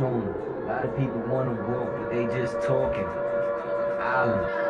A lot of people want to walk, but they just talking. Island.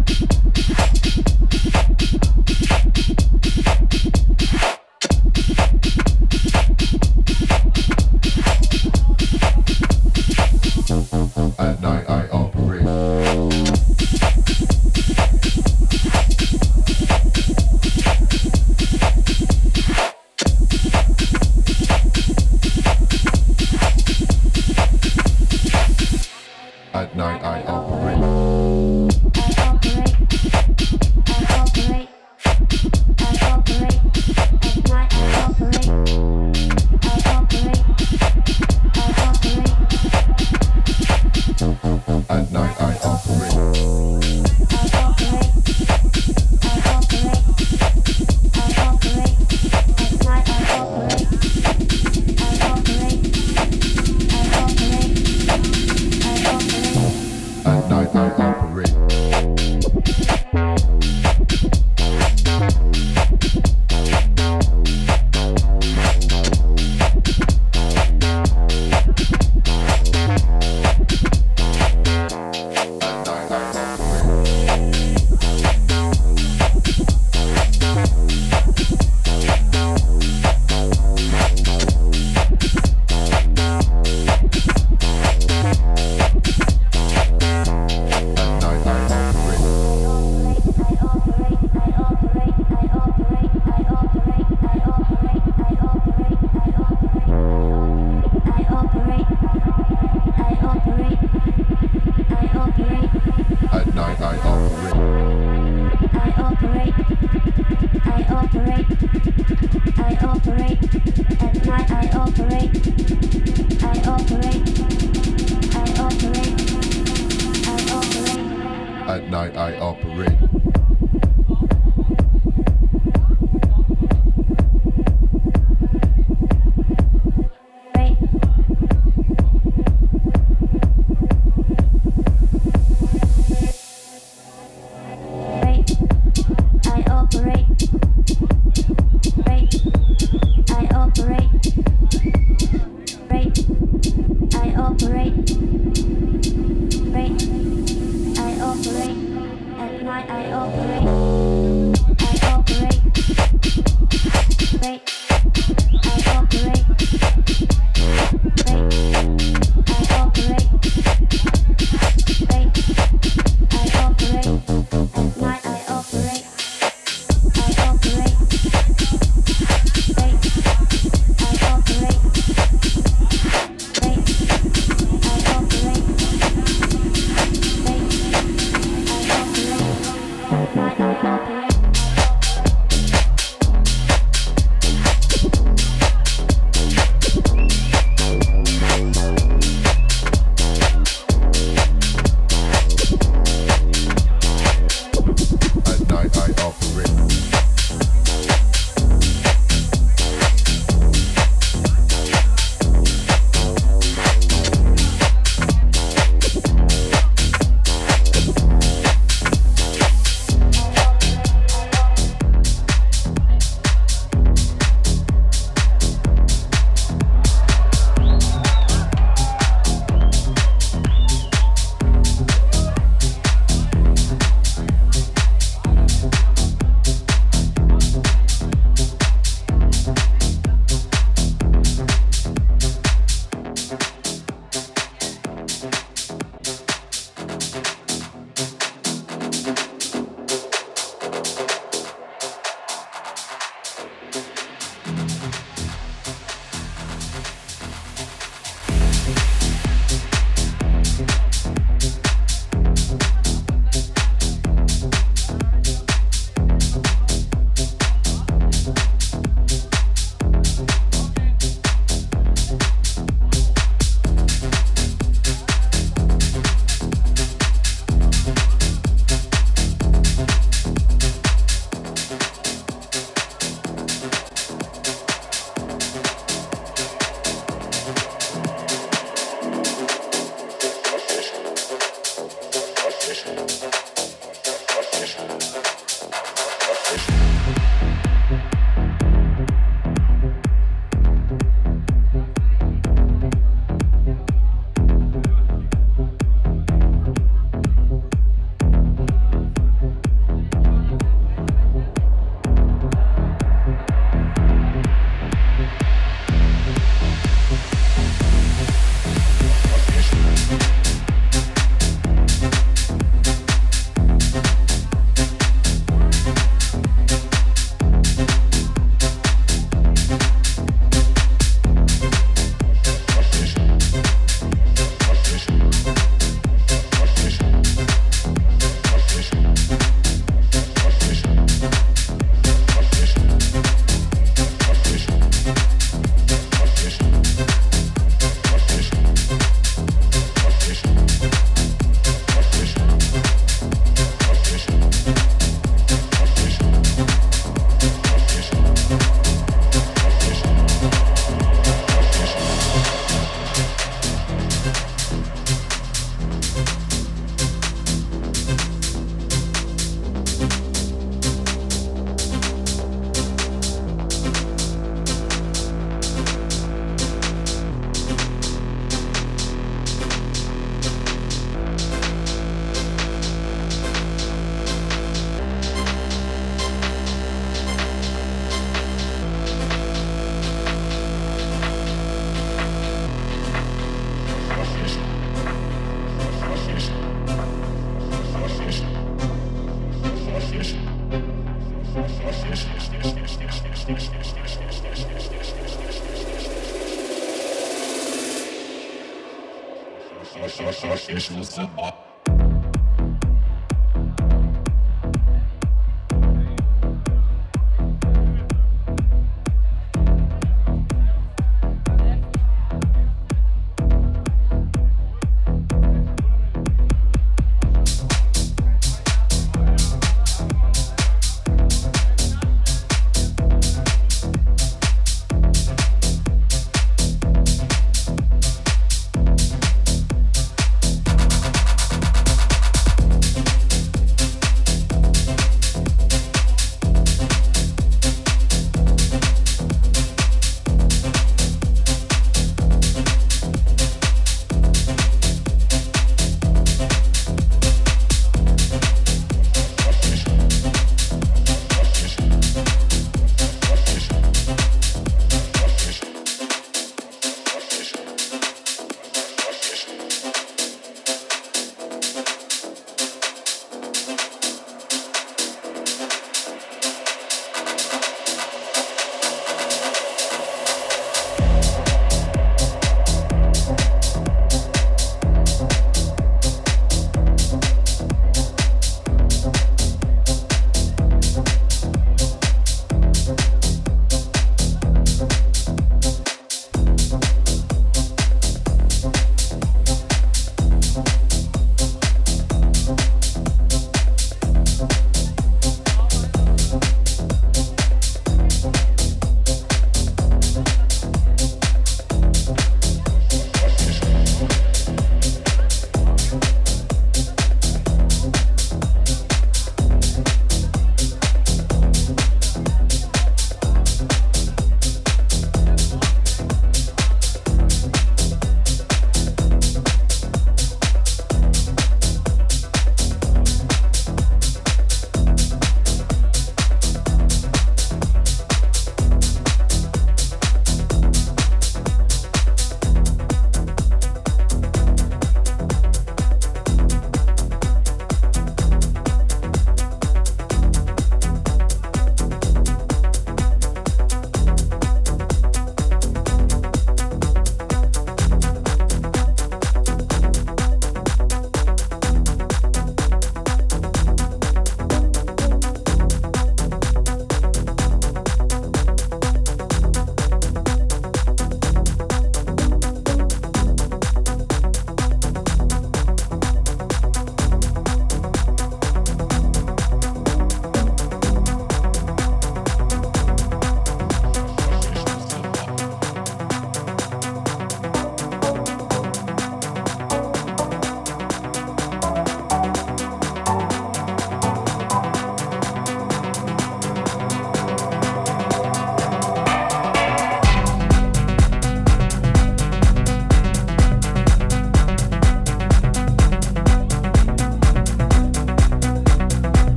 Christian.